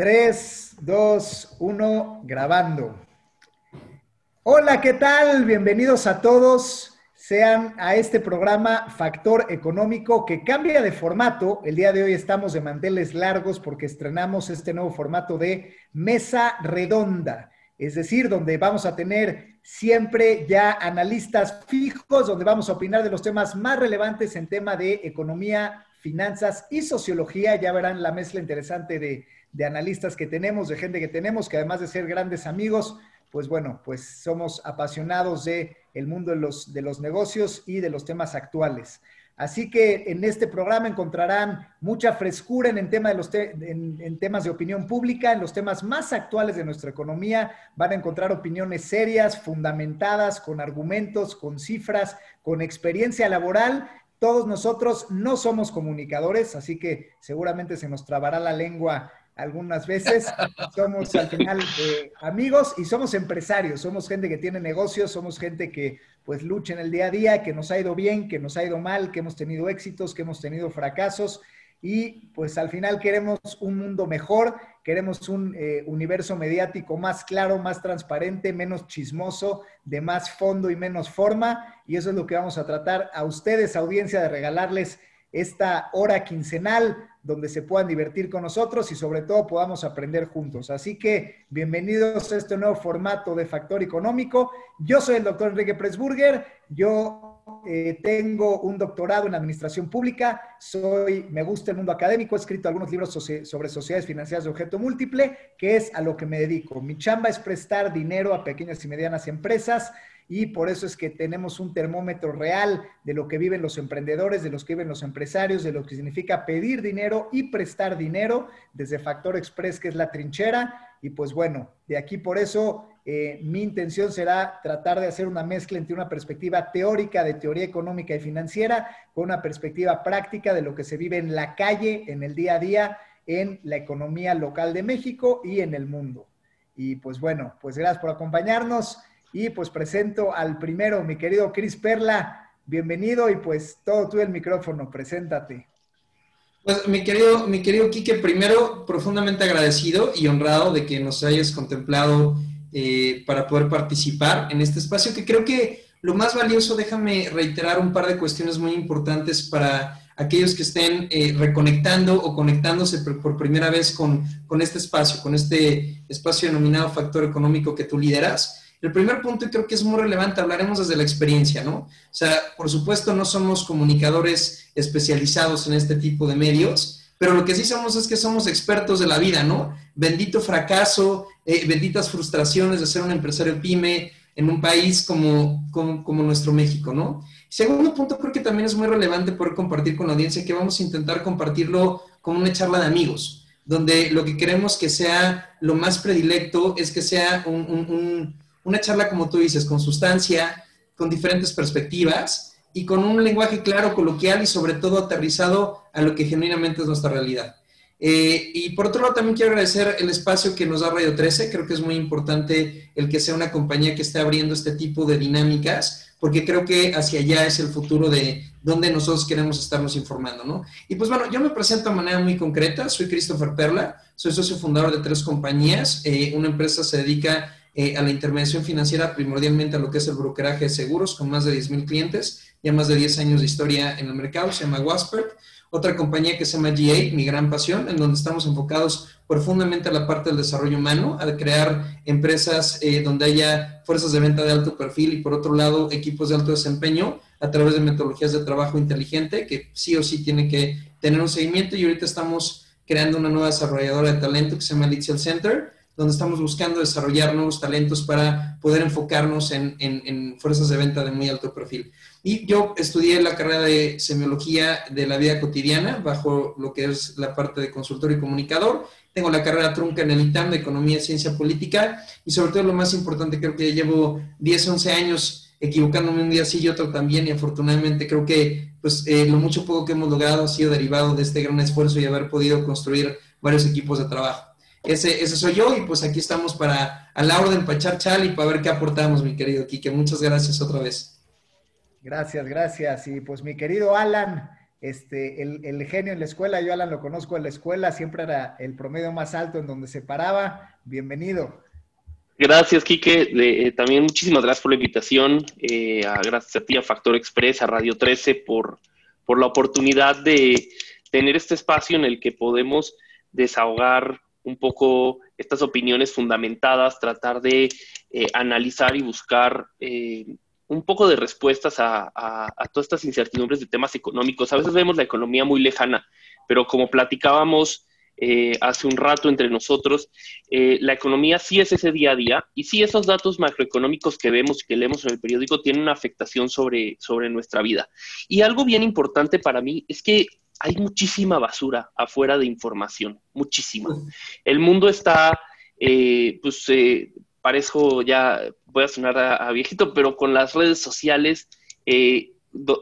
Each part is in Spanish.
3, 2, 1, grabando. Hola, ¿qué tal? Bienvenidos a todos. Sean a este programa Factor Económico que cambia de formato. El día de hoy estamos de manteles largos porque estrenamos este nuevo formato de mesa redonda. Es decir, donde vamos a tener siempre ya analistas fijos, donde vamos a opinar de los temas más relevantes en tema de economía, finanzas y sociología. Ya verán la mezcla interesante de de analistas que tenemos, de gente que tenemos, que además de ser grandes amigos, pues bueno, pues somos apasionados de el mundo de los, de los negocios y de los temas actuales. Así que en este programa encontrarán mucha frescura en, el tema de los en, temas de opinión pública, en los temas más actuales de nuestra economía. Van a encontrar opiniones serias, fundamentadas, con argumentos, con cifras, con experiencia laboral. Todos nosotros no somos comunicadores, así que seguramente se nos trabará la lengua algunas veces. Somos al final eh, amigos y somos empresarios, somos gente que tiene negocios, somos gente que pues lucha en el día a día, que nos ha ido bien, que nos ha ido mal, que hemos tenido éxitos, que hemos tenido fracasos. Y pues al final queremos un mundo mejor, queremos un eh, universo mediático más claro, más transparente, menos chismoso, de más fondo y menos forma. Y eso es lo que vamos a tratar a ustedes, audiencia, de regalarles esta hora quincenal donde se puedan divertir con nosotros y sobre todo podamos aprender juntos. Así que bienvenidos a este nuevo formato de Factor Económico. Yo soy el doctor Enrique Presburger, yo eh, tengo un doctorado en Administración Pública, soy, me gusta el mundo académico, he escrito algunos libros sobre sociedades financieras de objeto múltiple, que es a lo que me dedico. Mi chamba es prestar dinero a pequeñas y medianas empresas y por eso es que tenemos un termómetro real de lo que viven los emprendedores, de los que viven los empresarios, de lo que significa pedir dinero y prestar dinero desde Factor Express, que es la trinchera. Y pues bueno, de aquí por eso eh, mi intención será tratar de hacer una mezcla entre una perspectiva teórica de teoría económica y financiera con una perspectiva práctica de lo que se vive en la calle, en el día a día, en la economía local de México y en el mundo. Y pues bueno, pues gracias por acompañarnos. Y pues presento al primero, mi querido Cris Perla. Bienvenido y pues todo tú el micrófono, preséntate. Pues mi querido, mi querido Quique, primero profundamente agradecido y honrado de que nos hayas contemplado eh, para poder participar en este espacio, que creo que lo más valioso, déjame reiterar un par de cuestiones muy importantes para aquellos que estén eh, reconectando o conectándose por, por primera vez con, con, este espacio, con este espacio denominado factor económico que tú lideras. El primer punto, y creo que es muy relevante, hablaremos desde la experiencia, ¿no? O sea, por supuesto no somos comunicadores especializados en este tipo de medios, pero lo que sí somos es que somos expertos de la vida, ¿no? Bendito fracaso, eh, benditas frustraciones de ser un empresario pyme en un país como, como, nuestro México, ¿no? Segundo punto, creo que también es muy relevante poder compartir con la audiencia, que vamos a intentar compartirlo como una charla de amigos, donde lo que queremos que sea lo más predilecto es que sea un una charla, como tú dices, con sustancia, con diferentes perspectivas y con un lenguaje claro, coloquial y sobre todo aterrizado a lo que genuinamente es nuestra realidad. Eh, y por otro lado, también quiero agradecer el espacio que nos da Radio 13. Creo que es muy importante el que sea una compañía que esté abriendo este tipo de dinámicas, porque creo que hacia allá es el futuro de donde nosotros queremos estarnos informando, ¿no? Y pues bueno, yo me presento de manera muy concreta. Soy Christopher Perla, soy socio fundador de tres compañías. Eh, una empresa se dedica eh, a la intervención financiera, primordialmente a lo que es el brokeraje de seguros, con más de 10.000 clientes, ya más de 10 años de historia en el mercado, se llama Waspert. Otra compañía que se llama G8, mi gran pasión, en donde estamos enfocados profundamente a la parte del desarrollo humano, a crear empresas eh, donde haya fuerzas de venta de alto perfil y por otro lado equipos de alto desempeño a través de metodologías de trabajo inteligente que sí o sí tiene que tener un seguimiento y ahorita estamos creando una nueva desarrolladora de talento que se llama Litzel Center, donde estamos buscando desarrollar nuevos talentos para poder enfocarnos en, fuerzas de venta de muy alto perfil. Y yo estudié la carrera de semiología de la vida cotidiana, bajo lo que es la parte de consultor y comunicador. Tengo la carrera trunca en el ITAM de Economía y Ciencia Política y sobre todo lo más importante, creo que llevo 10, 11 años equivocándome un día sí y otro también y afortunadamente creo que pues eh, lo mucho poco que hemos logrado ha sido derivado de este gran esfuerzo y haber podido construir varios equipos de trabajo. Ese, ese soy yo y pues aquí estamos para a la orden para echar chal y para ver qué aportamos, mi querido Quique. Muchas gracias otra vez. Gracias, gracias. Y pues mi querido Alan, este, el, genio en la escuela. Yo Alan lo conozco en la escuela, siempre era el promedio más alto en donde se paraba. Bienvenido. Gracias, Quique. Eh, también muchísimas gracias por la invitación. Eh, gracias a ti, a Factor Express, a Radio 13, por, por la oportunidad de tener este espacio en el que podemos desahogar un poco estas opiniones fundamentadas, tratar de eh, analizar y buscar eh, un poco de respuestas a, todas estas incertidumbres de temas económicos. A veces vemos la economía muy lejana, pero como platicábamos eh, hace un rato entre nosotros, la economía sí es ese día a día y sí esos datos macroeconómicos que vemos y que leemos en el periódico tienen una afectación sobre, sobre nuestra vida. Y algo bien importante para mí es que hay muchísima basura afuera de información, muchísima. El mundo está, eh, pues, eh, parezco ya, voy a sonar a, viejito, pero con las redes sociales, eh,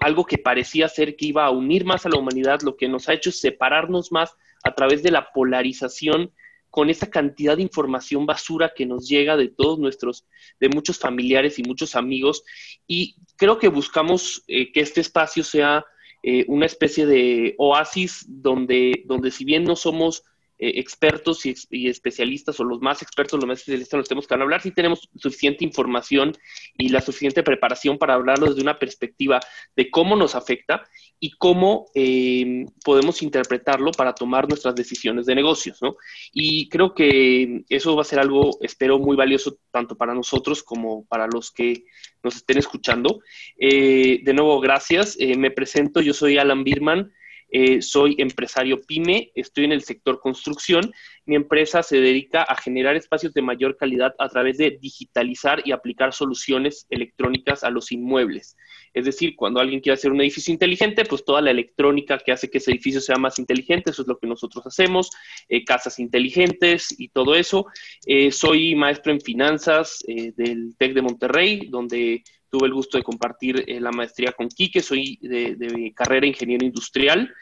algo que parecía ser que iba a unir más a la humanidad, lo que nos ha hecho es separarnos más a través de la polarización con esa cantidad de información basura que nos llega de todos nuestros, de muchos familiares y muchos amigos. Y creo que buscamos que este espacio sea eh, una especie de oasis donde, donde si bien no somos eh, expertos y, especialistas, o los más expertos, los más especialistas los tenemos que hablar, si tenemos suficiente información y la suficiente preparación para hablarlo desde una perspectiva de cómo nos afecta y cómo eh, podemos interpretarlo para tomar nuestras decisiones de negocios, ¿no? Y creo que eso va a ser algo, espero, muy valioso tanto para nosotros como para los que nos estén escuchando. Eh, de nuevo, gracias. me presento, yo soy Alan Birman. Eh, soy empresario pyme, estoy en el sector construcción. Mi empresa se dedica a generar espacios de mayor calidad a través de digitalizar y aplicar soluciones electrónicas a los inmuebles. Es decir, cuando alguien quiere hacer un edificio inteligente, pues toda la electrónica que hace que ese edificio sea más inteligente, eso es lo que nosotros hacemos, eh, casas inteligentes y todo eso. Eh, soy maestro en finanzas del TEC de Monterrey, donde tuve el gusto de compartir eh, la maestría con Quique, soy de, de carrera ingeniero industrial.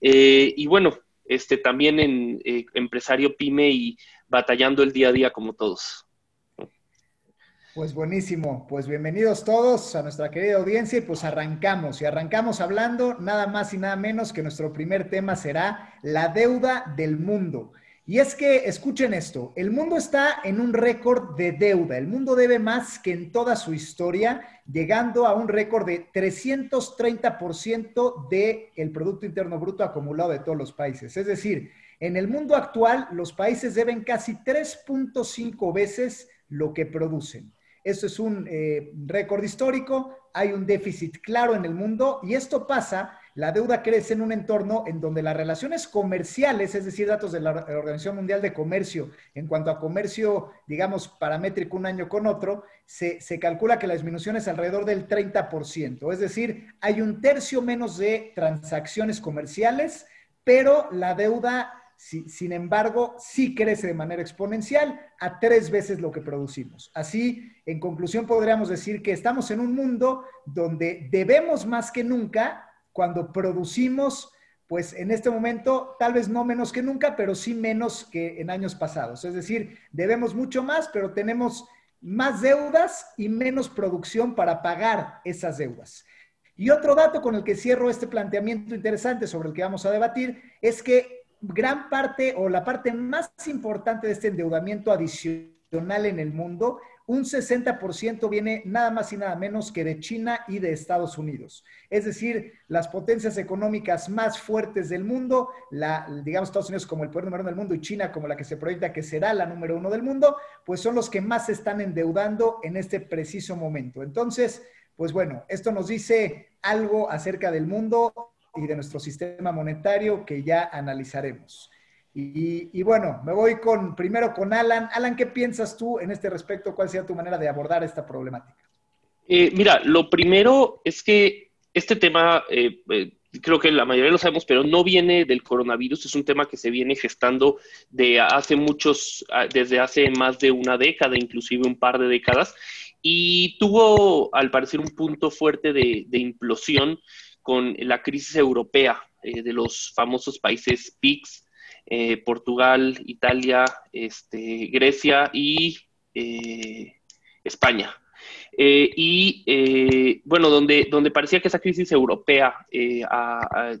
Eh, y bueno, este, también en eh, empresario pyme y batallando el día a día como todos. Pues buenísimo, pues bienvenidos todos a nuestra querida audiencia y pues arrancamos. Y arrancamos hablando nada más y nada menos que nuestro primer tema será la deuda del mundo. Y es que, escuchen esto, el mundo está en un récord de deuda. El mundo debe más que en toda su historia, llegando a un récord de 330% del Producto Interno Bruto acumulado de todos los países. Es decir, en el mundo actual, los países deben casi 3.5 veces lo que producen. Esto es un eh, récord histórico, hay un déficit claro en el mundo y esto pasa la deuda crece en un entorno en donde las relaciones comerciales, es decir, datos de la Organización Mundial de Comercio, en cuanto a comercio, digamos, paramétrico un año con otro, se, calcula que la disminución es alrededor del 30%. Es decir, hay un tercio menos de transacciones comerciales, pero la deuda sin embargo, sí crece de manera exponencial a tres veces lo que producimos. Así, en conclusión, podríamos decir que estamos en un mundo donde debemos más que nunca cuando producimos, pues en este momento tal vez no menos que nunca, pero sí menos que en años pasados. Es decir, debemos mucho más, pero tenemos más deudas y menos producción para pagar esas deudas. Y otro dato con el que cierro este planteamiento interesante sobre el que vamos a debatir es que gran parte o la parte más importante de este endeudamiento adicional en el mundo un 60% viene nada más y nada menos que de China y de Estados Unidos. Es decir, las potencias económicas más fuertes del mundo, la, digamos Estados Unidos como el poder número uno del mundo y China como la que se proyecta que será la número uno del mundo, pues son los que más se están endeudando en este preciso momento. Entonces, pues bueno, esto nos dice algo acerca del mundo y de nuestro sistema monetario que ya analizaremos. Y, bueno, me voy con primero con Alan. Alan, ¿qué piensas tú en este respecto? ¿Cuál sería tu manera de abordar esta problemática? Eh, mira, lo primero es que este tema, eh, eh, creo que la mayoría lo sabemos, pero no viene del coronavirus, es un tema que se viene gestando de hace muchos, desde hace más de una década, inclusive un par de décadas, y tuvo al parecer un punto fuerte de, implosión con la crisis europea de los famosos países PICS eh, Portugal, Italia, este, Grecia y eh, España. Eh, y eh, bueno, donde, parecía que esa crisis europea, eh,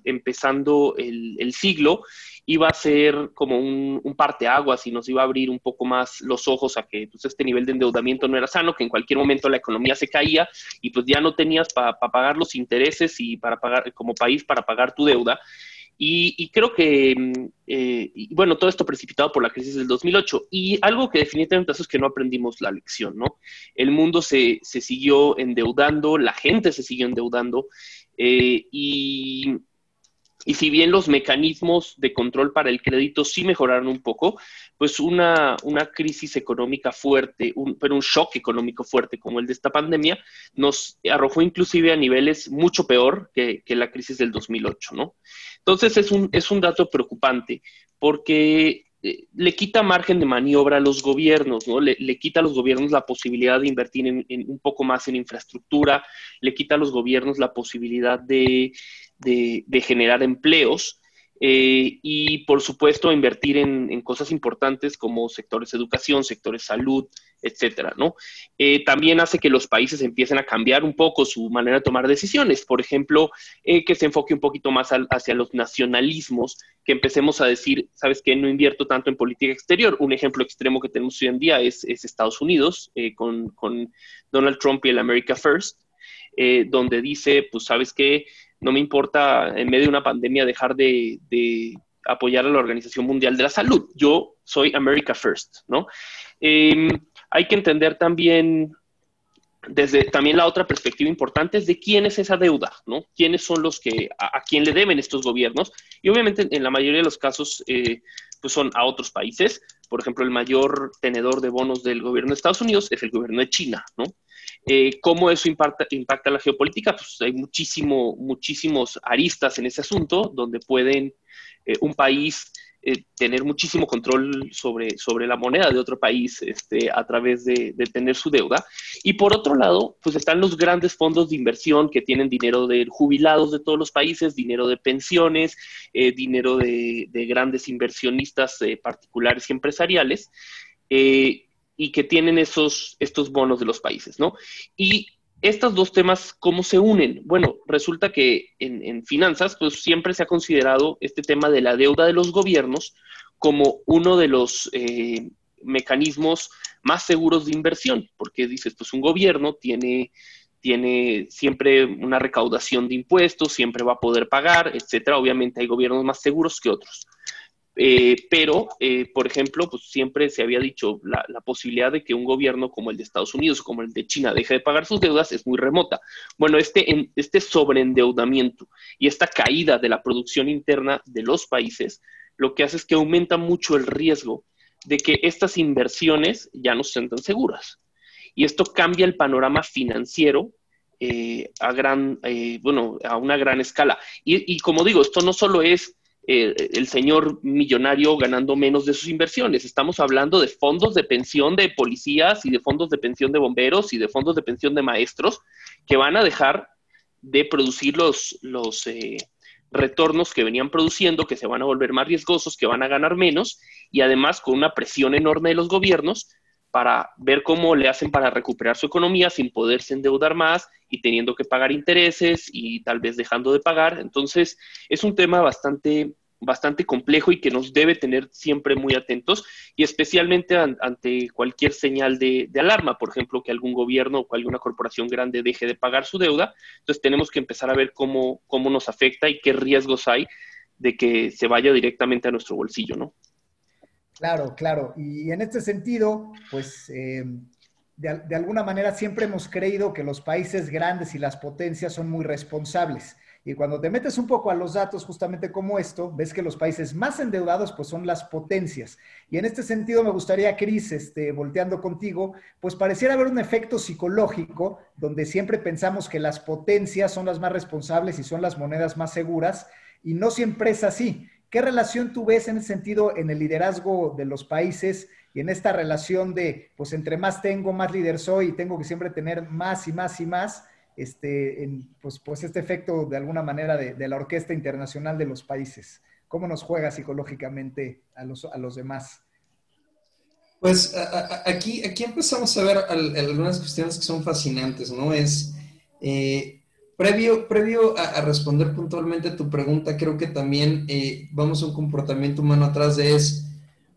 empezando el, siglo, iba a ser como un, un parteaguas y nos iba a abrir un poco más los ojos a que pues, este nivel de endeudamiento no era sano, que en cualquier momento la economía se caía y pues ya no tenías para pagar los intereses y para pagar como país para pagar tu deuda. Y, creo que, mm, eh, bueno, todo esto precipitado por la crisis del 2008. Y algo que definitivamente es que no aprendimos la lección, ¿no? El mundo se, se siguió endeudando, la gente se siguió endeudando. Eh, y, y si bien los mecanismos de control para el crédito sí mejoraron un poco, pues una, una crisis económica fuerte, un, pero un shock económico fuerte como el de esta pandemia, nos arrojó inclusive a niveles mucho peor que, que la crisis del 2008, ¿no? Entonces es un, es un dato preocupante porque eh, le quita margen de maniobra a los gobiernos, ¿no? Le, quita a los gobiernos la posibilidad de invertir en, un poco más en infraestructura, le quita a los gobiernos la posibilidad de, de generar empleos eh, y por supuesto invertir en, cosas importantes como sectores educación, sectores salud, etcétera, ¿no? Eh, también hace que los países empiecen a cambiar un poco su manera de tomar decisiones. Por ejemplo, eh, que se enfoque un poquito más hacia los nacionalismos, que empecemos a decir, ¿sabes qué? No invierto tanto en política exterior. Un ejemplo extremo que tenemos hoy en día es, Estados Unidos, con, con, Donald Trump y el America First, donde dice, pues, ¿sabes qué? No me importa en medio de una pandemia dejar de, apoyar a la Organización Mundial de la Salud. Yo soy America First, ¿no? Em, hay que entender también desde también la otra perspectiva importante es de quién es esa deuda, ¿no? ¿Quiénes son los que, a, quién le deben estos gobiernos? Y obviamente en la mayoría de los casos, eh, pues son a otros países. Por ejemplo, el mayor tenedor de bonos del gobierno de Estados Unidos es el gobierno de China, ¿no? Eh, ¿Cómo eso impacta, impacta la geopolítica? Pues hay muchísimo, muchísimos aristas en ese asunto donde pueden eh, un país eh, tener muchísimo control sobre, sobre la moneda de otro país este, a través de, tener su deuda. Y por otro lado, pues están los grandes fondos de inversión que tienen dinero de jubilados de todos los países, dinero de pensiones, dinero de, de, grandes inversionistas particulares y empresariales que tienen esos, estos bonos de los países, ¿no? Y estos dos temas, ¿cómo se unen? Bueno, resulta que en, finanzas, pues siempre se ha considerado este tema de la deuda de los gobiernos como uno de los eh, mecanismos más seguros de inversión, porque dices, pues un gobierno tiene, tiene siempre una recaudación de impuestos, siempre va a poder pagar, etcétera. Obviamente hay gobiernos más seguros que otros. Eh, pero, eh, por ejemplo, pues siempre se había dicho la, posibilidad de que un gobierno como el de Estados Unidos como el de China deje de pagar sus deudas es muy remota. Bueno, este, este sobreendeudamiento y esta caída de la producción interna de los países lo que hace es que aumenta mucho el riesgo de que estas inversiones ya no sean tan seguras. Y esto cambia el panorama financiero eh, a gran, bueno, a una gran escala. Y como digo, esto no solo es eh, el señor millonario ganando menos de sus inversiones. Estamos hablando de fondos de pensión de policías y de fondos de pensión de bomberos y de fondos de pensión de maestros que van a dejar de producir los, los eh, retornos que venían produciendo, que se van a volver más riesgosos, que van a ganar menos y además con una presión enorme de los gobiernos para ver cómo le hacen para recuperar su economía sin poderse endeudar más y teniendo que pagar intereses y tal vez dejando de pagar. Entonces, es un tema bastante bastante complejo y que nos debe tener siempre muy atentos y especialmente ante cualquier señal de, alarma, por ejemplo, que algún gobierno o alguna corporación grande deje de pagar su deuda. Entonces tenemos que empezar a ver cómo, cómo nos afecta y qué riesgos hay de que se vaya directamente a nuestro bolsillo, ¿no? Claro, claro. Y en este sentido, pues eh, de, alguna manera siempre hemos creído que los países grandes y las potencias son muy responsables. Y cuando te metes un poco a los datos justamente como esto, ves que los países más endeudados pues son las potencias. Y en este sentido me gustaría, Cris, este, volteando contigo, pues pareciera haber un efecto psicológico donde siempre pensamos que las potencias son las más responsables y son las monedas más seguras y no siempre es así. ¿Qué relación tú ves en ese sentido en el liderazgo de los países y en esta relación de, pues entre más tengo, más líder soy y tengo que siempre tener más y más y más? este, pues, pues este efecto de alguna manera de, la Orquesta Internacional de los Países? ¿Cómo nos juega psicológicamente a los, a los demás? Pues aquí, aquí empezamos a ver algunas cuestiones que son fascinantes, ¿no? Es, eh, previo, previo a, responder puntualmente tu pregunta, creo que también eh, vamos a un comportamiento humano atrás de es,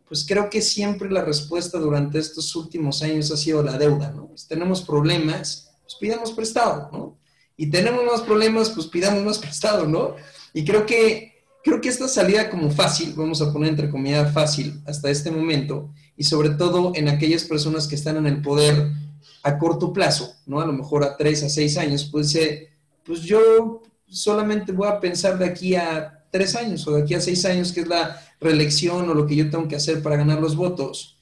pues creo que siempre la respuesta durante estos últimos años ha sido la deuda, ¿no? Si tenemos problemas, pues pidamos prestado, ¿no? Y tenemos más problemas, pues pidamos más prestado, ¿no? Y creo que, creo que esta salida como fácil, vamos a poner entre comillas fácil hasta este momento, y sobre todo en aquellas personas que están en el poder a corto plazo, ¿no? A lo mejor a tres, a seis años, puede ser, pues yo solamente voy a pensar de aquí a tres años o de aquí a seis años, que es la reelección o lo que yo tengo que hacer para ganar los votos.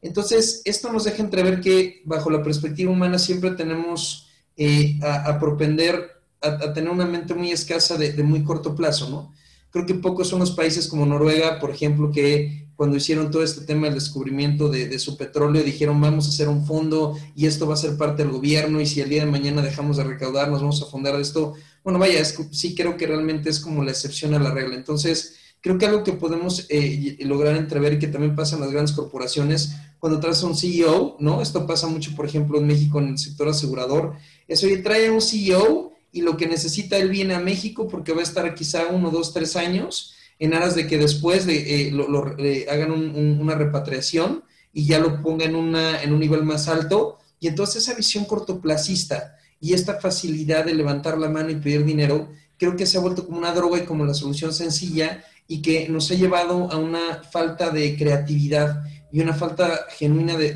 Entonces, esto nos deja entrever que bajo la perspectiva humana siempre tenemos eh, a, propender a, tener una mente muy escasa de, de muy corto plazo, ¿no? Creo que pocos son los países como Noruega, por ejemplo, que cuando hicieron todo este tema del descubrimiento de, su petróleo, dijeron vamos a hacer un fondo y esto va a ser parte del gobierno y si el día de mañana dejamos de recaudar, nos vamos a fundar de esto. Bueno, vaya, sí creo que realmente es como la excepción a la regla. Entonces, creo que algo que podemos eh, lograr entrever y que también pasa en las grandes corporaciones, cuando traes a un CEO, ¿no? Esto pasa mucho, por ejemplo, en México en el sector asegurador, es, oye, trae a un CEO y lo que necesita él viene a México porque va a estar quizá uno, dos, tres años en aras de que después de, eh, lo, hagan una repatriación y ya lo pongan en un nivel más alto. Y entonces esa visión cortoplacista y esta facilidad de levantar la mano y pedir dinero, creo que se ha vuelto como una droga y como la solución sencilla y que nos ha llevado a una falta de creatividad y una falta genuina de,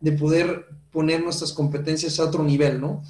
de poder poner nuestras competencias a otro nivel, ¿no?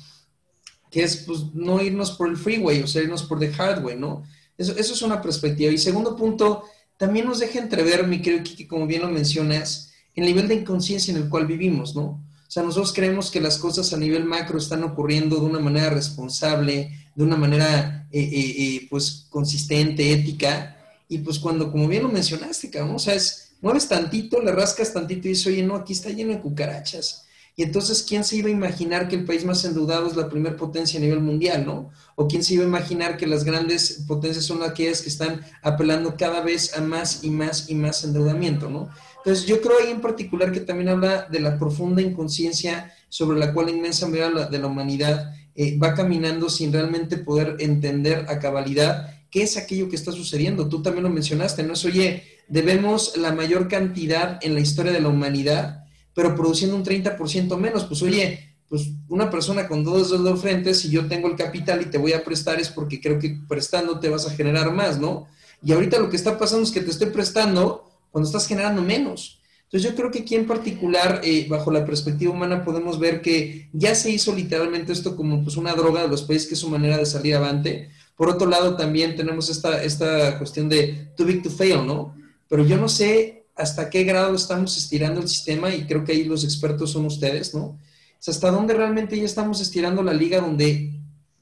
Que es pues no irnos por el freeway, o sea, irnos por the hard way, ¿no? Eso, es una perspectiva. Y segundo punto, también nos deja entrever, mi querido Kiki, como bien lo mencionas, el nivel de inconsciencia en el cual vivimos, ¿no? O sea, nosotros creemos que las cosas a nivel macro están ocurriendo de una manera responsable, de una manera, eh, eh, eh, pues, consistente, ética. Y pues cuando, como bien lo mencionaste, cabrón, o sea, es, mueves tantito, le rascas tantito y dices, oye, no, aquí está lleno de cucarachas. Y entonces, ¿quién se iba a imaginar que el país más endeudado es la primera potencia a nivel mundial, no? O quién se iba a imaginar que las grandes potencias son aquellas que están apelando cada vez a más y más y más endeudamiento, ¿no? Entonces, yo creo ahí en particular que también habla de la profunda inconsciencia sobre la cual la inmensa mayoría de la humanidad eh, va caminando sin realmente poder entender a cabalidad qué es aquello que está sucediendo. Tú también lo mencionaste, ¿no? Es, oye, debemos la mayor cantidad en la historia de la humanidad pero produciendo un 30% menos. Pues oye, pues una persona con dos dedos frente, si yo tengo el capital y te voy a prestar es porque creo que prestando te vas a generar más, ¿no? Y ahorita lo que está pasando es que te estoy prestando cuando estás generando menos. Entonces yo creo que aquí en particular, eh, bajo la perspectiva humana, podemos ver que ya se hizo literalmente esto como pues una droga de los países, que es su manera de salir avante. Por otro lado, también tenemos esta, esta cuestión de too big to fail, ¿no? Pero yo no sé hasta qué grado estamos estirando el sistema y creo que ahí los expertos son ustedes, ¿no? Es hasta dónde realmente ya estamos estirando la liga donde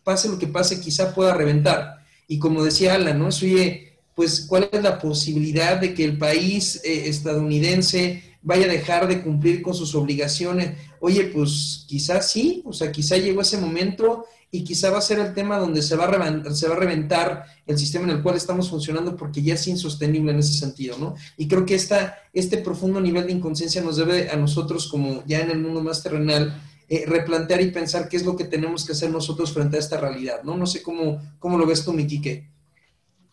pase lo que pase, quizá pueda reventar. Y como decía Alan, ¿no? Es, oye, pues, ¿cuál es la posibilidad de que el país eh, estadounidense vaya a dejar de cumplir con sus obligaciones? Oye, pues quizás sí, o sea, quizá llegó ese momento y quizá va a ser el tema donde se va, a reventar, se va a reventar el sistema en el cual estamos funcionando porque ya es insostenible en ese sentido, ¿no? Y creo que esta, este profundo nivel de inconsciencia nos debe a nosotros, como ya en el mundo más terrenal, eh, replantear y pensar qué es lo que tenemos que hacer nosotros frente a esta realidad, ¿no? No sé cómo, cómo lo ves tú, mi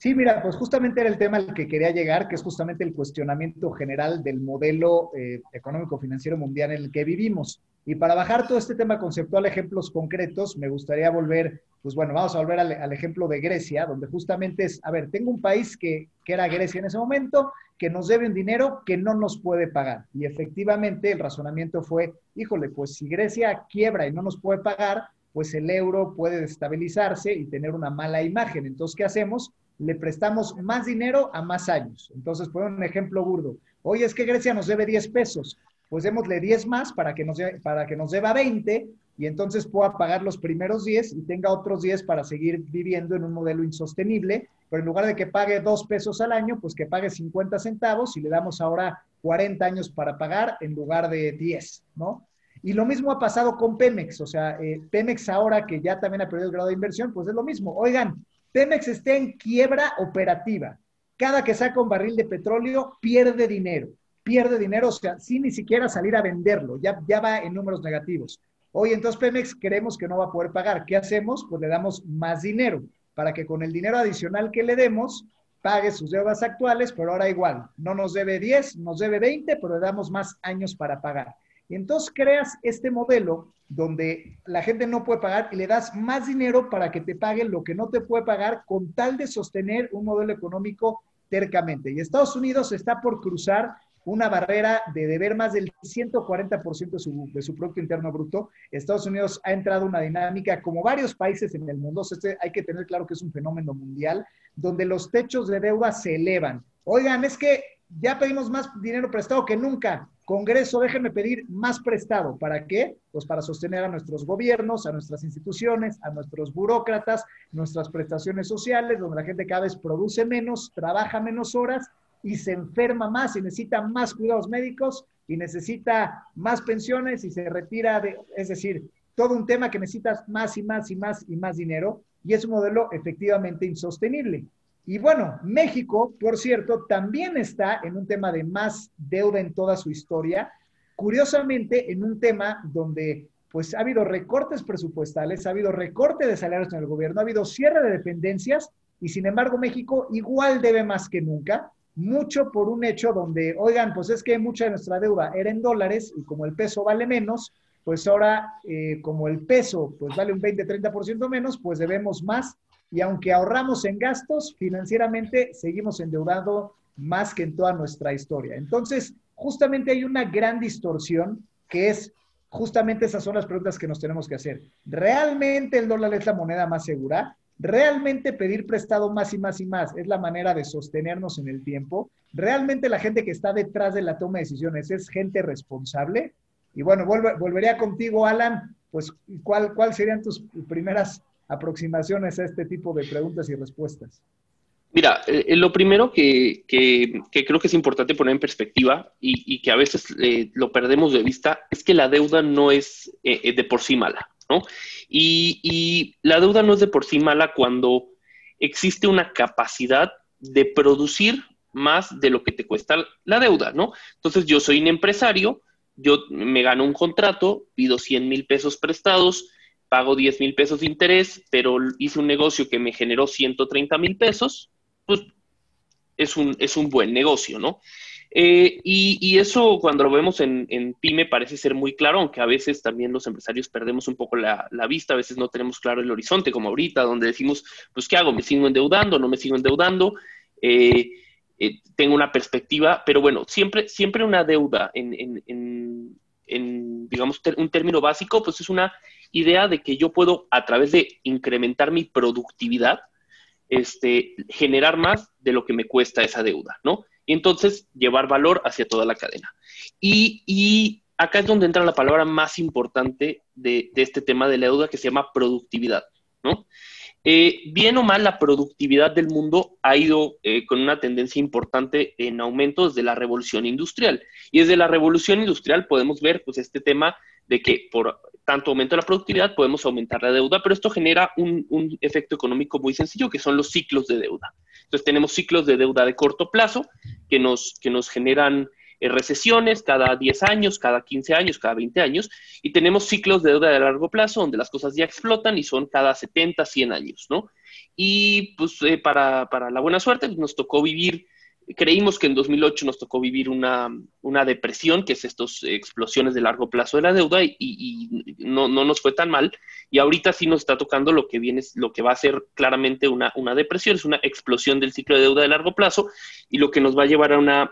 Sí, mira, pues justamente era el tema al que quería llegar, que es justamente el cuestionamiento general del modelo eh, económico-financiero mundial en el que vivimos. Y para bajar todo este tema conceptual a ejemplos concretos, me gustaría volver, pues bueno, vamos a volver al, ejemplo de Grecia, donde justamente es, a ver, tengo un país que, que era Grecia en ese momento, que nos debe un dinero que no nos puede pagar. Y efectivamente el razonamiento fue, híjole, pues si Grecia quiebra y no nos puede pagar, pues el euro puede destabilizarse y tener una mala imagen. Entonces, ¿qué hacemos? le prestamos más dinero a más años. Entonces, por un ejemplo burdo. Oye, es que Grecia nos debe 10 pesos. Pues démosle 10 más para que nos, para que nos deba 20 y entonces pueda pagar los primeros 10 y tenga otros 10 para seguir viviendo en un modelo insostenible. Pero en lugar de que pague 2 pesos al año, pues que pague 50 centavos y le damos ahora 40 años para pagar en lugar de 10, ¿no? Y lo mismo ha pasado con Pemex, o sea, eh, Pemex ahora que ya también ha perdido el grado de inversión, pues es lo mismo. Oigan, Pemex está en quiebra operativa. Cada que saca un barril de petróleo pierde dinero. Pierde dinero, o sea, sin ni siquiera salir a venderlo, ya, ya va en números negativos. Oye, entonces Pemex creemos que no va a poder pagar. ¿Qué hacemos? Pues le damos más dinero para que con el dinero adicional que le demos pague sus deudas actuales, pero ahora igual, no nos debe 10, nos debe 20, pero le damos más años para pagar. Y entonces creas este modelo donde la gente no puede pagar y le das más dinero para que te paguen lo que no te puede pagar con tal de sostener un modelo económico tercamente. Y Estados Unidos está por cruzar una barrera de deber más del 140% de su, de su Producto Interno Bruto. Estados Unidos ha entrado en una dinámica, como varios países en el mundo, este, hay que tener claro que es un fenómeno mundial, donde los techos de deuda se elevan. Oigan, es que ya pedimos más dinero prestado que nunca. Congreso, déjenme pedir más prestado. ¿Para qué? Pues para sostener a nuestros gobiernos, a nuestras instituciones, a nuestros burócratas, nuestras prestaciones sociales, donde la gente cada vez produce menos, trabaja menos horas y se enferma más y necesita más cuidados médicos y necesita más pensiones y se retira de, es decir, todo un tema que necesitas más y más y más y más dinero y es un modelo efectivamente insostenible. Y bueno, México, por cierto, también está en un tema de más deuda en toda su historia, curiosamente en un tema donde pues ha habido recortes presupuestales, ha habido recorte de salarios en el gobierno, ha habido cierre de dependencias y sin embargo México igual debe más que nunca mucho por un hecho donde, oigan, pues es que mucha de nuestra deuda era en dólares y como el peso vale menos, pues ahora eh, como el peso pues vale un 20-30% menos, pues debemos más y aunque ahorramos en gastos, financieramente seguimos endeudando más que en toda nuestra historia. Entonces, justamente hay una gran distorsión que es justamente esas son las preguntas que nos tenemos que hacer. ¿Realmente el dólar es la moneda más segura? ¿Realmente pedir prestado más y más y más es la manera de sostenernos en el tiempo? ¿Realmente la gente que está detrás de la toma de decisiones es gente responsable? Y bueno, volvería contigo, Alan, pues ¿cuál, ¿cuál serían tus primeras aproximaciones a este tipo de preguntas y respuestas? Mira, eh, eh, lo primero que, creo que es importante poner en perspectiva y, que a veces eh, lo perdemos de vista es que la deuda no es de por sí mala. Y, la deuda no es de por sí mala cuando existe una capacidad de producir más de lo que te cuesta la deuda, ¿no? Entonces yo soy un empresario, yo me gano un contrato, pido 100 mil pesos prestados, pago 10 mil pesos de interés, pero hice un negocio que me generó 130 mil pesos, pues es un, es un buen negocio, ¿no? Eh, y, eso cuando lo vemos en, PyME parece ser muy claro, aunque a veces también los empresarios perdemos un poco la, vista, a veces no tenemos claro el horizonte, como ahorita, donde decimos, pues, ¿qué hago? ¿Me sigo endeudando? ¿No me sigo endeudando? Eh, eh, tengo una perspectiva, pero bueno, siempre, siempre una deuda en, en digamos, un término básico, pues es una idea de que yo puedo, a través de incrementar mi productividad, este, generar más de lo que me cuesta esa deuda, ¿no? Y entonces llevar valor hacia toda la cadena. Y, acá es donde entra la palabra más importante de, este tema de la deuda que se llama productividad, ¿no? Eh, bien o mal, la productividad del mundo ha ido eh, con una tendencia importante en aumento desde la revolución industrial. Y desde la revolución industrial podemos ver pues, este tema de que por tanto aumento de la productividad podemos aumentar la deuda, pero esto genera un, un, efecto económico muy sencillo, que son los ciclos de deuda. Entonces tenemos ciclos de deuda de corto plazo que nos, que nos generan eh, recesiones cada 10 años, cada 15 años, cada 20 años, y tenemos ciclos de deuda de largo plazo donde las cosas ya explotan y son cada 70, 100 años, ¿no? Y pues eh, para, para, la buena suerte pues, nos tocó vivir creímos que en 2008 nos tocó vivir una, depresión, que es estas explosiones de largo plazo de la deuda, y, no, nos fue tan mal. Y ahorita sí nos está tocando lo que viene, lo que va a ser claramente una, depresión, es una explosión del ciclo de deuda de largo plazo, y lo que nos va a llevar a una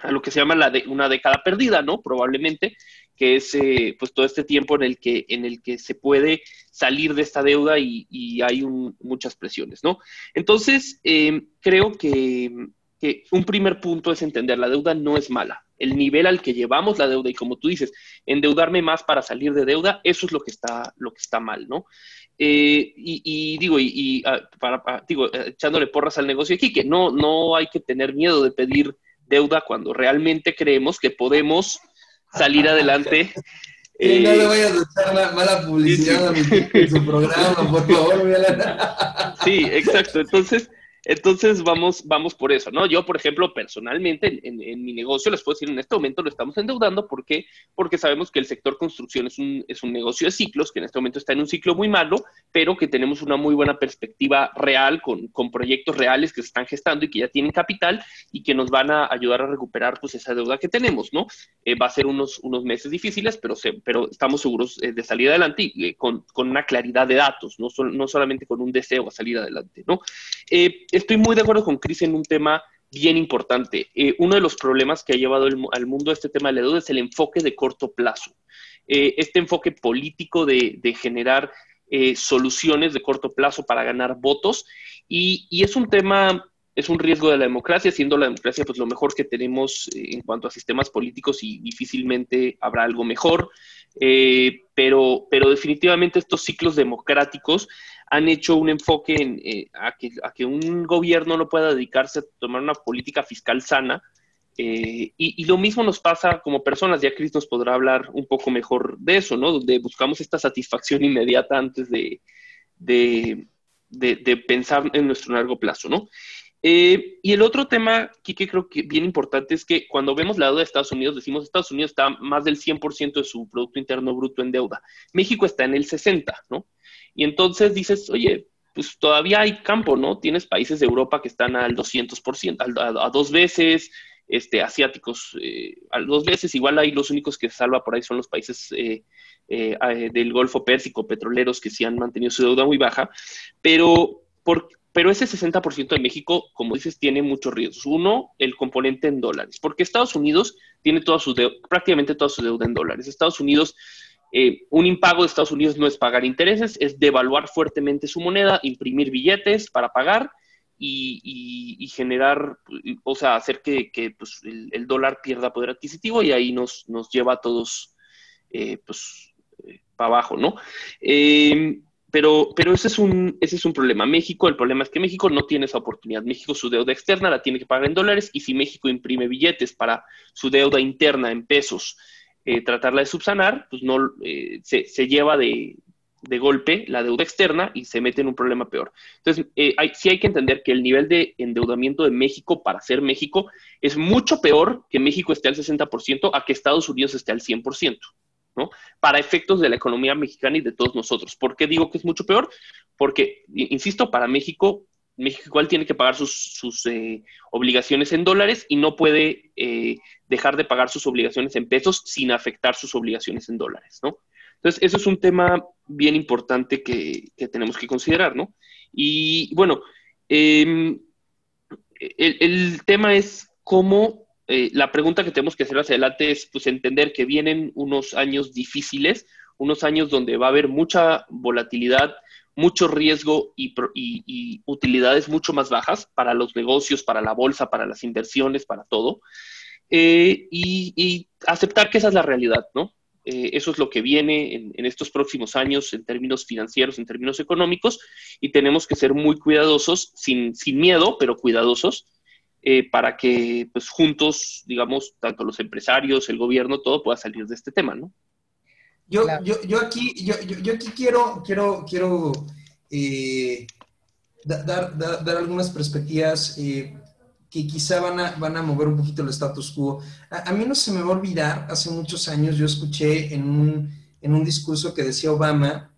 a lo que se llama la de, una década perdida, ¿no? Probablemente, que es eh, pues todo este tiempo en el que, en el que se puede salir de esta deuda y, hay muchas presiones, ¿no? Entonces, eh, creo que que un primer punto es entender, la deuda no es mala. El nivel al que llevamos la deuda y como tú dices, endeudarme más para salir de deuda, eso es lo que está, lo que está mal, ¿no? Eh, y, digo, y, ah, para, ah, digo, eh, echándole porras al negocio aquí, que no, no hay que tener miedo de pedir deuda cuando realmente creemos que podemos salir adelante. Eh, no le vayas a echar mala publicidad a mi, en su programa, por favor. sí, exacto. Entonces, Entonces vamos, vamos por eso, ¿no? Yo, por ejemplo, personalmente en, mi negocio, les puedo decir, en este momento lo estamos endeudando. ¿Por qué? Porque sabemos que el sector construcción es un, es un negocio de ciclos, que en este momento está en un ciclo muy malo, pero que tenemos una muy buena perspectiva real con, con proyectos reales que se están gestando y que ya tienen capital y que nos van a ayudar a recuperar pues esa deuda que tenemos, ¿no? Eh, va a ser unos, unos meses difíciles, pero, se, pero estamos seguros eh, de salir adelante y eh, con, con, una claridad de datos, no, no solamente con un deseo a salir adelante, ¿no? Estoy muy de acuerdo con Cris en un tema bien importante. Eh, uno de los problemas que ha llevado al mundo este tema de la deuda es el enfoque de corto plazo. Eh, este enfoque político de, generar eh, soluciones de corto plazo para ganar votos y, es un tema, es un riesgo de la democracia, siendo la democracia pues lo mejor que tenemos en cuanto a sistemas políticos y difícilmente habrá algo mejor. pero, pero definitivamente estos ciclos democráticos han hecho un enfoque en, eh, a, que, un gobierno no pueda dedicarse a tomar una política fiscal sana. Eh, y, lo mismo nos pasa como personas, ya Cris nos podrá hablar un poco mejor de eso, ¿no? Donde buscamos esta satisfacción inmediata antes de, de, pensar en nuestro largo plazo, ¿no? Eh, y el otro tema, que creo que bien importante es que cuando vemos la deuda de Estados Unidos, decimos Estados Unidos está más del 100% de su Producto Interno Bruto en deuda. México está en el 60%, ¿no? Y entonces dices, oye, pues todavía hay campo, ¿no? Tienes países de Europa que están al 200%, a, dos veces, este, asiáticos eh, a dos veces, igual ahí los únicos que salva por ahí son los países eh, eh, del Golfo Pérsico, petroleros, que sí han mantenido su deuda muy baja, pero, por, pero ese 60% de México, como dices, tiene muchos riesgos. Uno, el componente en dólares, porque Estados Unidos tiene toda su prácticamente toda su deuda en dólares. Estados Unidos eh, un impago de Estados Unidos no es pagar intereses, es devaluar fuertemente su moneda, imprimir billetes para pagar y, generar, o sea, hacer que, pues, el, dólar pierda poder adquisitivo y ahí nos, lleva a todos eh, pues, eh, para abajo, ¿no? pero, pero un, ese es un problema. México, el problema es que México no tiene esa oportunidad. México su deuda externa la tiene que pagar en dólares y si México imprime billetes para su deuda interna en pesos, eh, tratarla de subsanar, pues no eh, se, lleva de, golpe la deuda externa y se mete en un problema peor. Entonces, eh, sí hay que entender que el nivel de endeudamiento de México para ser México es mucho peor que México esté al 60% a que Estados Unidos esté al 100%. ¿no? Para efectos de la economía mexicana y de todos nosotros. ¿Por qué digo que es mucho peor? Porque, insisto, para México México igual tiene que pagar sus, eh, obligaciones en dólares y no puede eh, dejar de pagar sus obligaciones en pesos sin afectar sus obligaciones en dólares, ¿no? Entonces, eso es un tema bien importante que, tenemos que considerar, ¿no? Y bueno, em, el, tema es cómo, eh, la pregunta que tenemos que hacer hacia adelante es, pues, entender que vienen unos años difíciles, unos años donde va a haber mucha volatilidad, mucho riesgo y, utilidades mucho más bajas para los negocios, para la bolsa, para las inversiones, para todo. Eh, y, aceptar que esa es la realidad, ¿no? Eh, eso es lo que viene en, estos próximos años en términos financieros, en términos económicos, y tenemos que ser muy cuidadosos, sin, sin miedo, pero cuidadosos, eh, para que pues, juntos, digamos, tanto los empresarios, el gobierno, todo pueda salir de este tema, ¿no? Yo, yo, yo, aquí, yo, yo, aquí quiero, quiero, quiero eh, dar, dar, algunas perspectivas eh, que quizá van a, van a mover un poquito el status quo. A, mí no se me va a olvidar, hace muchos años yo escuché en un, en un discurso que decía Obama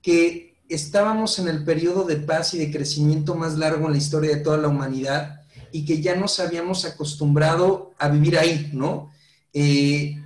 que estábamos en el periodo de paz y de crecimiento más largo en la historia de toda la humanidad y que ya nos habíamos acostumbrado a vivir ahí, ¿no? Eh,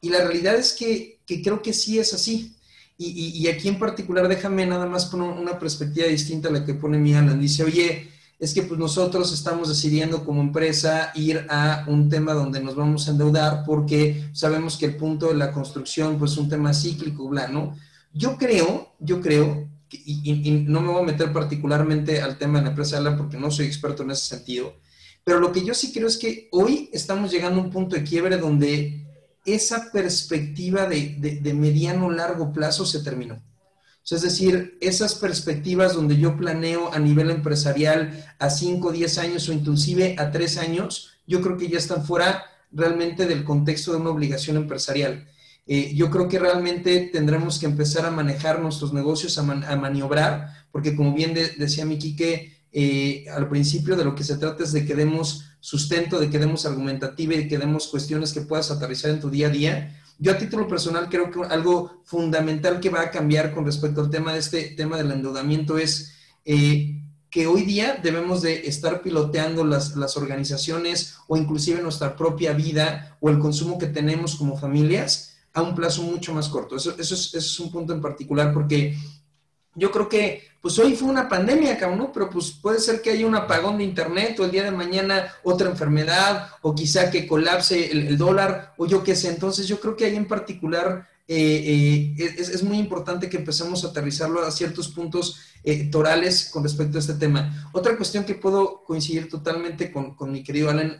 y la realidad es que que creo que sí es así. Y, aquí en particular, déjame nada más poner una perspectiva distinta a la que pone mi Alan. Dice, oye, es que pues nosotros estamos decidiendo como empresa ir a un tema donde nos vamos a endeudar porque sabemos que el punto de la construcción pues es un tema cíclico, bla, ¿no? Yo creo, yo creo, y, no me voy a meter particularmente al tema de la empresa Alan porque no soy experto en ese sentido, pero lo que yo sí creo es que hoy estamos llegando a un punto de quiebre donde esa perspectiva de, de, mediano largo plazo se terminó. es decir, esas perspectivas donde yo planeo a nivel empresarial a 5, 10 años o inclusive a 3 años, yo creo que ya están fuera realmente del contexto de una obligación empresarial. Eh, yo creo que realmente tendremos que empezar a manejar nuestros negocios, a, maniobrar, porque como bien decía mi Quique, eh, al principio de lo que se trata es de que demos sustento, de que demos argumentativa y de que demos cuestiones que puedas aterrizar en tu día a día. Yo a título personal creo que algo fundamental que va a cambiar con respecto al tema de este tema del endeudamiento es eh, que hoy día debemos de estar piloteando las, las, organizaciones o inclusive nuestra propia vida o el consumo que tenemos como familias a un plazo mucho más corto. Eso, eso, es, eso es un punto en particular porque yo creo que, pues hoy fue una pandemia, cabrón, ¿no? Pero pues puede ser que haya un apagón de internet o el día de mañana otra enfermedad o quizá que colapse el, dólar o yo qué sé. Entonces yo creo que ahí en particular eh, eh, es, muy importante que empecemos a aterrizarlo a ciertos puntos eh, torales con respecto a este tema. Otra cuestión que puedo coincidir totalmente con, con mi querido Alan,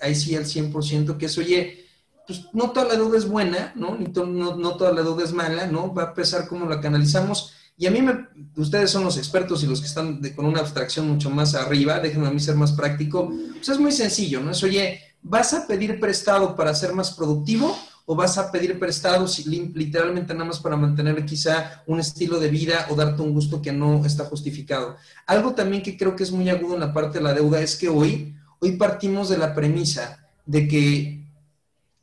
ahí sí al 100%, que es, oye, pues no toda la deuda es buena, ¿no? Ni no, no toda la deuda es mala, ¿no? Va a pesar cómo la canalizamos y a mí, me, ustedes son los expertos y los que están con una abstracción mucho más arriba, déjenme a mí ser más práctico, pues es muy sencillo, ¿no? Es, oye, ¿vas a pedir prestado para ser más productivo o vas a pedir prestado literalmente nada más para mantener quizá un estilo de vida o darte un gusto que no está justificado? Algo también que creo que es muy agudo en la parte de la deuda es que hoy, hoy partimos de la premisa de que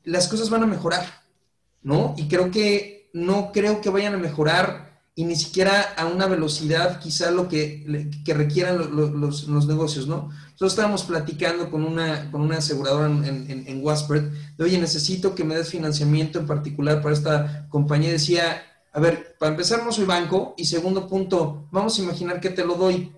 las cosas van a mejorar, ¿no? Y creo que no creo que vayan a mejorar y ni siquiera a una velocidad quizá lo que, que requieran los, los, negocios, ¿no? Nosotros estábamos platicando con una, con una aseguradora en, en, en Waspert de, oye, necesito que me des financiamiento en particular para esta compañía. Decía, a ver, para empezar no soy banco y segundo punto, vamos a imaginar que te lo doy.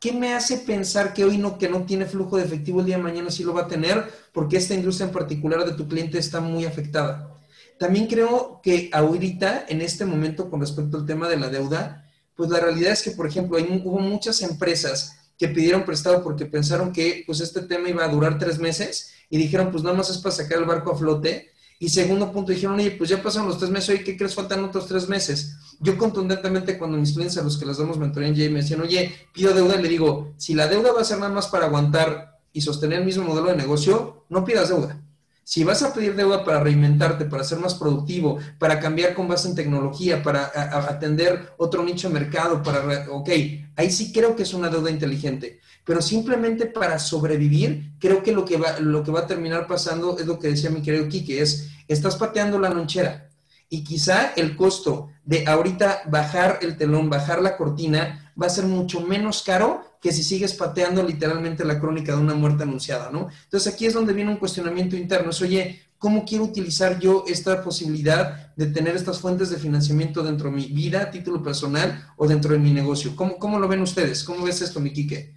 ¿Qué me hace pensar que hoy no, que no tiene flujo de efectivo el día de mañana sí lo va a tener? Porque esta industria en particular de tu cliente está muy afectada. También creo que ahorita, en este momento, con respecto al tema de la deuda, pues la realidad es que, por ejemplo, hay, hubo muchas empresas que pidieron prestado porque pensaron que pues este tema iba a durar tres meses y dijeron, pues nada más es para sacar el barco a flote. Y segundo punto, dijeron, oye, pues ya pasaron los tres meses, oye, ¿qué crees? Faltan otros tres meses. Yo contundentemente cuando mis clientes a los que les damos mentoría en J me decían, oye, pido deuda, le digo, si la deuda va a ser nada más para aguantar y sostener el mismo modelo de negocio, no pidas deuda. Si vas a pedir deuda para reinventarte, para ser más productivo, para cambiar con base en tecnología, para atender otro nicho de mercado, para, ok, ahí sí creo que es una deuda inteligente. Pero simplemente para sobrevivir, creo que lo que va, lo que va a terminar pasando es lo que decía mi querido Kike, es, estás pateando la lonchera. Y quizá el costo de ahorita bajar el telón, bajar la cortina, va a ser mucho menos caro que si sigues pateando literalmente la crónica de una muerte anunciada, ¿no? Entonces aquí es donde viene un cuestionamiento interno, es, oye, ¿cómo quiero utilizar yo esta posibilidad de tener estas fuentes de financiamiento dentro de mi vida título personal o dentro de mi negocio? ¿Cómo, cómo lo ven ustedes? ¿Cómo ves esto, mi Quique?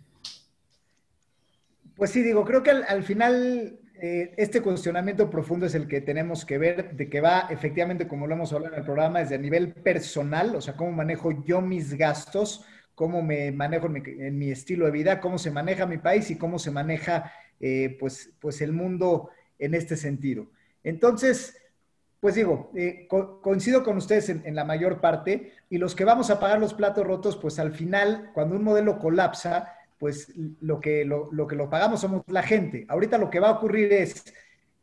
Pues sí, digo, creo que al, final eh, este cuestionamiento profundo es el que tenemos que ver, de que va efectivamente, como lo hemos hablado en el programa, desde a nivel personal, o sea, cómo manejo yo mis gastos, cómo me manejo en mi, estilo de vida, cómo se maneja mi país y cómo se maneja eh, pues, pues el mundo en este sentido. Entonces, pues digo, eh, coincido con ustedes en, la mayor parte y los que vamos a pagar los platos rotos, pues al final, cuando un modelo colapsa, pues lo que lo, lo que lo pagamos somos la gente. Ahorita lo que va a ocurrir es,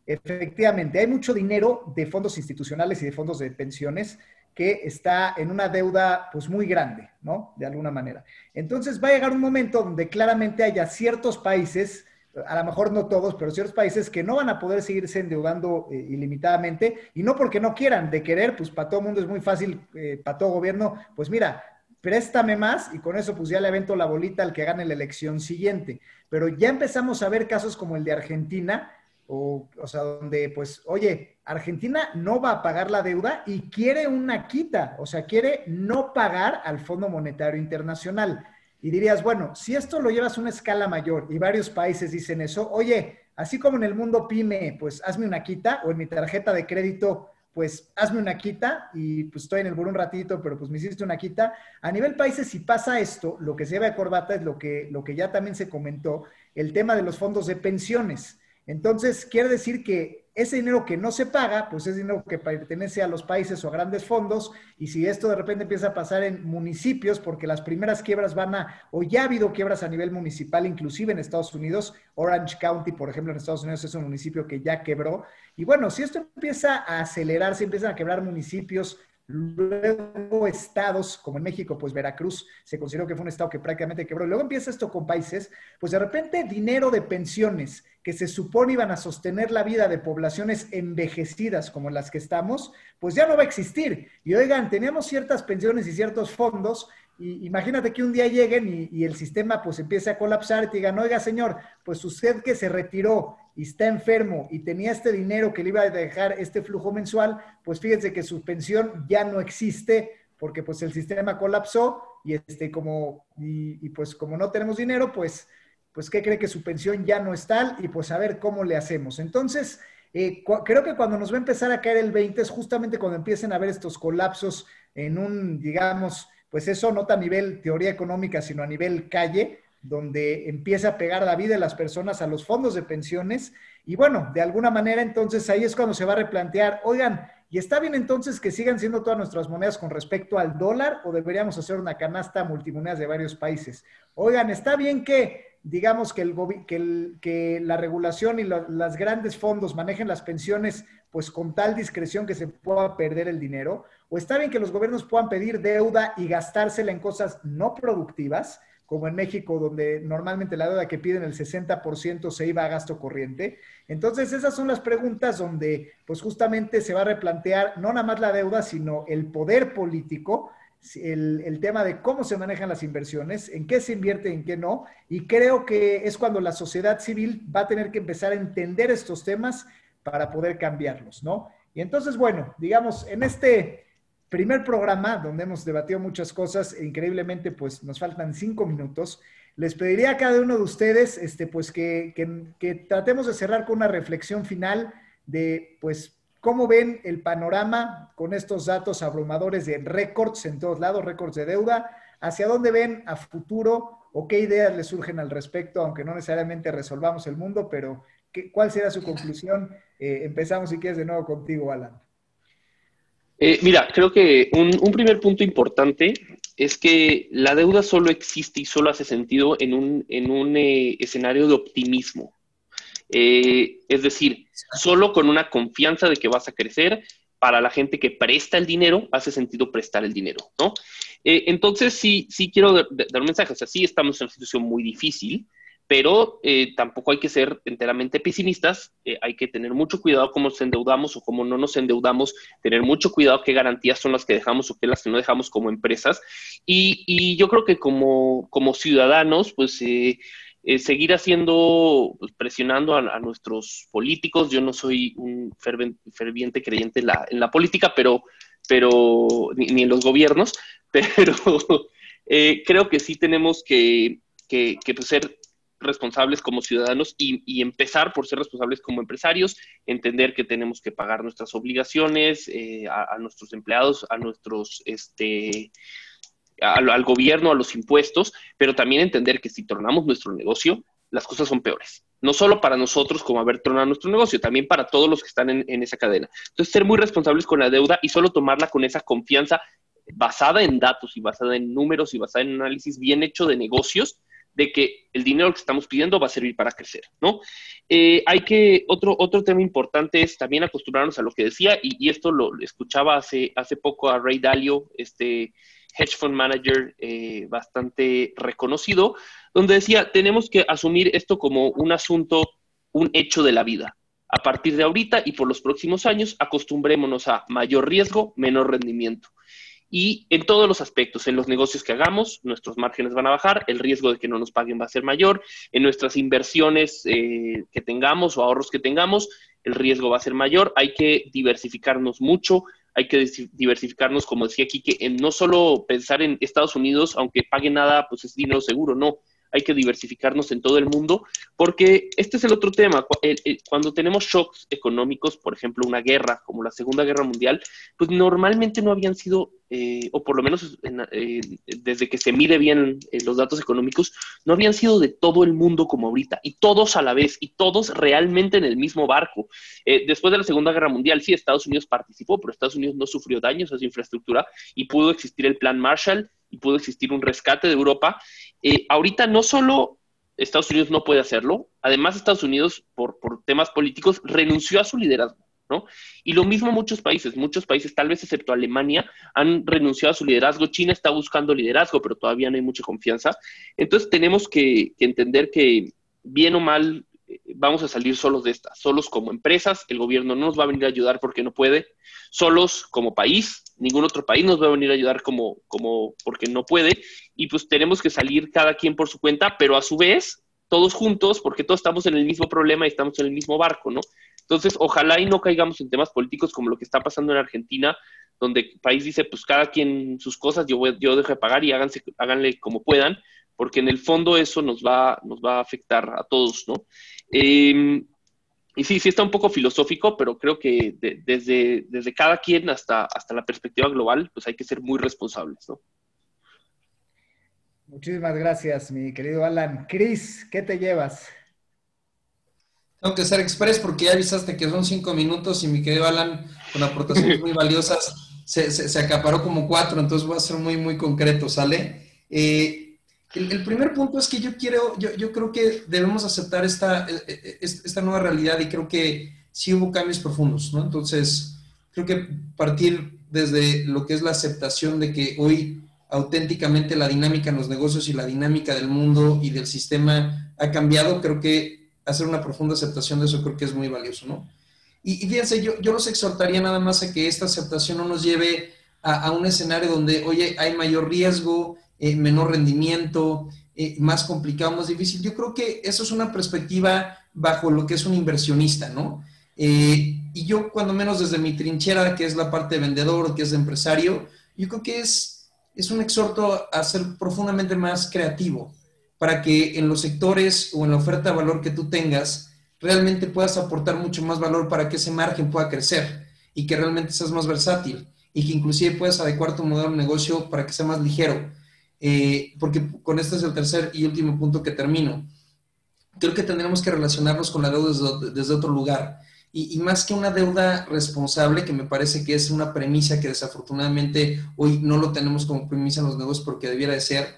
efectivamente, hay mucho dinero de fondos institucionales y de fondos de pensiones que está en una deuda pues muy grande, ¿no? De alguna manera. Entonces va a llegar un momento donde claramente haya ciertos países, a lo mejor no todos, pero ciertos países que no van a poder seguirse endeudando eh, ilimitadamente y no porque no quieran, de querer, pues para todo mundo es muy fácil, eh, para todo gobierno, pues mira, préstame más y con eso pues ya le avento la bolita al que gane la elección siguiente. Pero ya empezamos a ver casos como el de Argentina, o, o sea, donde pues, oye, Argentina no va a pagar la deuda y quiere una quita, o sea, quiere no pagar al Fondo Monetario Internacional. Y dirías, bueno, si esto lo llevas a una escala mayor y varios países dicen eso, oye, así como en el mundo pyme, pues hazme una quita, o en mi tarjeta de crédito, pues hazme una quita, y pues estoy en el buró un ratito, pero pues me hiciste una quita. A nivel países, si pasa esto, lo que se ve a corbata es lo que, lo que ya también se comentó, el tema de los fondos de pensiones. Entonces, quiere decir que ese dinero que no se paga, pues es dinero que pertenece a los países o a grandes fondos, y si esto de repente empieza a pasar en municipios, porque las primeras quiebras van a, o ya ha habido quiebras a nivel municipal, inclusive en Estados Unidos, Orange County, por ejemplo, en Estados Unidos es un municipio que ya quebró, y bueno, si esto empieza a acelerarse, empiezan a quebrar municipios, luego estados, como en México, pues Veracruz se consideró que fue un estado que prácticamente quebró, luego empieza esto con países, pues de repente dinero de pensiones que se supone iban a sostener la vida de poblaciones envejecidas como las que estamos, pues ya no va a existir. Y oigan, teníamos ciertas pensiones y ciertos fondos y imagínate que un día lleguen y, el sistema pues empiece a colapsar y te digan, oiga señor, pues usted que se retiró y está enfermo y tenía este dinero que le iba a dejar este flujo mensual, pues fíjense que su pensión ya no existe porque pues el sistema colapsó y este como y, pues como no tenemos dinero, pues pues qué cree que su pensión ya no es tal y pues a ver cómo le hacemos. Entonces, eh, creo que cuando nos va a empezar a caer el 20 es justamente cuando empiecen a haber estos colapsos en un, digamos, pues eso no a nivel teoría económica, sino a nivel calle, donde empieza a pegar la vida de las personas a los fondos de pensiones. Y bueno, de alguna manera entonces ahí es cuando se va a replantear, oigan, ¿y está bien entonces que sigan siendo todas nuestras monedas con respecto al dólar o deberíamos hacer una canasta multimonedas de varios países? Oigan, ¿está bien que digamos que, el, que, que la regulación y los grandes fondos manejen las pensiones pues con tal discreción que se pueda perder el dinero? ¿O está bien que los gobiernos puedan pedir deuda y gastársela en cosas no productivas? como en México, donde normalmente la deuda que piden el 60% se iba a gasto corriente. Entonces, esas son las preguntas donde, pues justamente se va a replantear no nada más la deuda, sino el poder político, el, tema de cómo se manejan las inversiones, en qué se invierte en qué no. Y creo que es cuando la sociedad civil va a tener que empezar a entender estos temas para poder cambiarlos, ¿no? Y entonces, bueno, digamos, en este primer programa donde hemos debatido muchas cosas e increíblemente pues nos faltan cinco minutos. Les pediría a cada uno de ustedes este, pues que, que, tratemos de cerrar con una reflexión final de pues cómo ven el panorama con estos datos abrumadores de récords en todos lados, récords de deuda, hacia dónde ven a futuro o qué ideas les surgen al respecto, aunque no necesariamente resolvamos el mundo, pero ¿qué, ¿cuál será su conclusión? Eh, empezamos si quieres de nuevo contigo, Alan. Eh, mira, creo que un, primer punto importante es que la deuda solo existe y solo hace sentido en un, en un eh, escenario de optimismo. Eh, es decir, solo con una confianza de que vas a crecer, para la gente que presta el dinero, hace sentido prestar el dinero, ¿no? entonces, sí, sí quiero dar un mensaje, o sea, sí estamos en una situación muy difícil, pero eh, tampoco hay que ser enteramente pesimistas, eh, hay que tener mucho cuidado cómo nos endeudamos o cómo no nos endeudamos, tener mucho cuidado qué garantías son las que dejamos o qué las que no dejamos como empresas. Y, yo creo que como ciudadanos, pues eh, seguir haciendo, pues, presionando a, nuestros políticos. Yo no soy un ferviente creyente en la, en la política, pero, pero ni, en los gobiernos, pero creo que sí tenemos que, pues, ser responsables como ciudadanos y, empezar por ser responsables como empresarios, entender que tenemos que pagar nuestras obligaciones eh, a, nuestros empleados, a nuestros, este, al, gobierno, a los impuestos, pero también entender que si tornamos nuestro negocio, las cosas son peores. No solo para nosotros como haber tronado nuestro negocio, también para todos los que están en, en esa cadena. Entonces, ser muy responsables con la deuda y solo tomarla con esa confianza basada en datos y basada en números y basada en análisis bien hecho de negocios de que el dinero que estamos pidiendo va a servir para crecer, ¿no? Eh, hay que, otro, otro tema importante es también acostumbrarnos a lo que decía, y, esto lo escuchaba hace, hace poco a Ray Dalio, este hedge fund manager eh, bastante reconocido, donde decía, tenemos que asumir esto como un asunto, un hecho de la vida. A partir de ahorita y por los próximos años, acostumbrémonos a mayor riesgo, menor rendimiento y en todos los aspectos, en los negocios que hagamos, nuestros márgenes van a bajar, el riesgo de que no nos paguen va a ser mayor, en nuestras inversiones eh, que tengamos o ahorros que tengamos, el riesgo va a ser mayor, hay que diversificarnos mucho, hay que diversificarnos, como decía aquí, que en no solo pensar en Estados Unidos, aunque pague nada, pues es dinero seguro, no, hay que diversificarnos en todo el mundo, porque este es el otro tema. Cuando tenemos shocks económicos, por ejemplo, una guerra como la Segunda Guerra Mundial, pues normalmente no habían sido, eh, o por lo menos eh, desde que se mide bien eh, los datos económicos, no habían sido de todo el mundo como ahorita, y todos a la vez, y todos realmente en el mismo barco. después de la Segunda Guerra Mundial, sí, Estados Unidos participó, pero Estados Unidos no sufrió daños a su infraestructura y pudo existir el Plan Marshall pudo existir un rescate de Europa. Eh, ahorita no solo Estados Unidos no puede hacerlo, además Estados Unidos, por, temas políticos, renunció a su liderazgo. ¿no? Y lo mismo muchos países, muchos países, tal vez excepto Alemania, han renunciado a su liderazgo. China está buscando liderazgo, pero todavía no hay mucha confianza. Entonces tenemos que, entender que, bien o mal, vamos a salir solos de esta, solos como empresas, el gobierno no nos va a venir a ayudar porque no puede, solos como país, ningún otro país nos va a venir a ayudar como, como porque no puede, y pues tenemos que salir cada quien por su cuenta, pero a su vez todos juntos, porque todos estamos en el mismo problema y estamos en el mismo barco, ¿no? Entonces, ojalá y no caigamos en temas políticos como lo que está pasando en Argentina, donde el país dice, pues cada quien sus cosas, yo, yo dejo de pagar y háganse, háganle como puedan, porque en el fondo eso nos va, nos va a afectar a todos, ¿no? Em, y sí, sí está un poco filosófico, pero creo que desde, desde cada quien hasta, hasta la perspectiva global, pues hay que ser muy responsables, ¿no? Muchísimas gracias, mi querido Alan. Cris, ¿qué te llevas? Tengo que ser express porque ya avisaste que son cinco minutos y mi querido Alan, con aportaciones muy valiosas, se, acaparó como cuatro, entonces voy a ser muy, muy concreto, ¿sale? Eh, el, primer punto es que yo quiero, yo, creo que debemos aceptar esta, e, e, esta nueva realidad y creo que sí hubo cambios profundos, ¿no? Entonces, creo que partir desde lo que es la aceptación de que hoy auténticamente la dinámica en los negocios y la dinámica del mundo y del sistema ha cambiado, creo que hacer una profunda aceptación de eso creo que es muy valioso, ¿no? Y, fíjense, yo, yo los exhortaría nada más a que esta aceptación no nos lleve a, un escenario donde, oye, hay mayor riesgo, eh, menor rendimiento, eh, más complicado, más difícil. Yo creo que eso es una perspectiva bajo lo que es un inversionista, ¿no? Eh, y yo, cuando menos desde mi trinchera, que es la parte de vendedor, que es de empresario, yo creo que es es un exhorto a ser profundamente más creativo para que en los sectores o en la oferta de valor que tú tengas, realmente puedas aportar mucho más valor para que ese margen pueda crecer y que realmente seas más versátil y que inclusive puedas adecuar tu modelo de negocio para que sea más ligero. Eh, porque con este es el tercer y último punto que termino. Creo que tendremos que relacionarnos con la deuda desde, desde otro lugar y, más que una deuda responsable, que me parece que es una premisa que desafortunadamente hoy no lo tenemos como premisa en los negocios porque debiera de ser,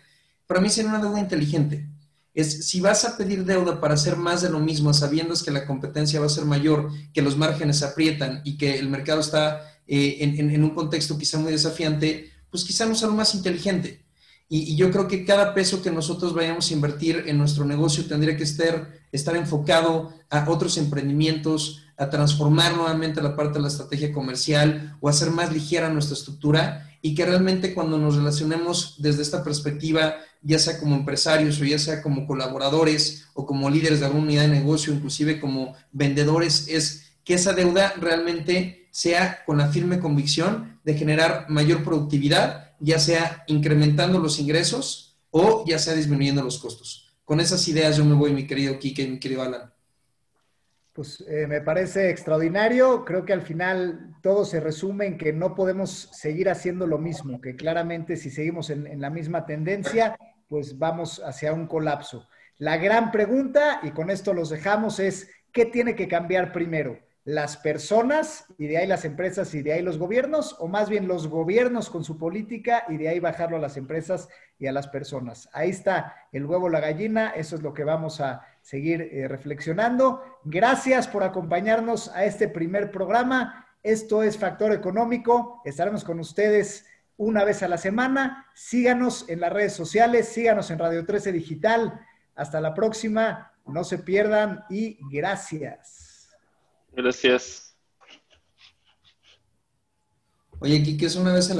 para mí sería una deuda inteligente. Es si vas a pedir deuda para hacer más de lo mismo, sabiendo que la competencia va a ser mayor, que los márgenes aprietan y que el mercado está eh, en, un contexto quizá muy desafiante, pues quizá no sea lo más inteligente. Y, yo creo que cada peso que nosotros vayamos a invertir en nuestro negocio tendría que estar, estar enfocado a otros emprendimientos, a transformar nuevamente la parte de la estrategia comercial o hacer más ligera nuestra estructura y que realmente cuando nos relacionemos desde esta perspectiva, ya sea como empresarios o ya sea como colaboradores o como líderes de alguna unidad de negocio, inclusive como vendedores, es que esa deuda realmente sea con la firme convicción de generar mayor productividad, ya sea incrementando los ingresos o ya sea disminuyendo los costos. Con esas ideas yo me voy, mi querido Kike y mi querido Alan. Pues eh, me parece extraordinario. Creo que al final todo se resume en que no podemos seguir haciendo lo mismo, que claramente si seguimos en, la misma tendencia, pues vamos hacia un colapso. La gran pregunta, y con esto los dejamos, es ¿qué tiene que cambiar primero? ¿Las personas y de ahí las empresas y de ahí los gobiernos? ¿O más bien los gobiernos con su política y de ahí bajarlo a las empresas y a las personas? Ahí está el huevo, la gallina, eso es lo que vamos a seguir eh, reflexionando. Gracias por acompañarnos a este primer programa. Esto es Factor Económico. Estaremos con ustedes una vez a la semana. Síganos en las redes sociales, síganos en Radio 13 Digital. Hasta la próxima. No se pierdan y gracias. Gracias. Oye, Kiki, es una vez a la